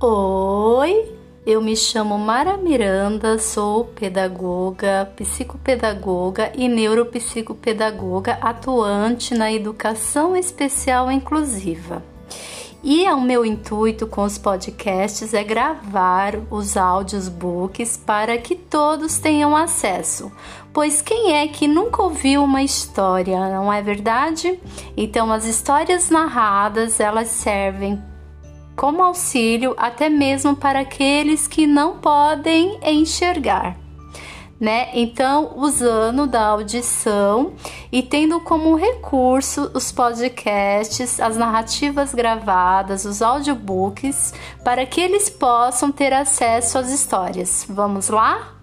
Oi, eu me chamo Mara Miranda, sou pedagoga, psicopedagoga e neuropsicopedagoga atuante na educação especial inclusiva. E é o meu intuito com os podcasts é gravar os áudios books para que todos tenham acesso. Pois quem é que nunca ouviu uma história, não é verdade? Então as histórias narradas, elas servem como auxílio até mesmo para aqueles que não podem enxergar. Né? Então, usando da audição e tendo como recurso os podcasts, as narrativas gravadas, os audiobooks, para que eles possam ter acesso às histórias. Vamos lá?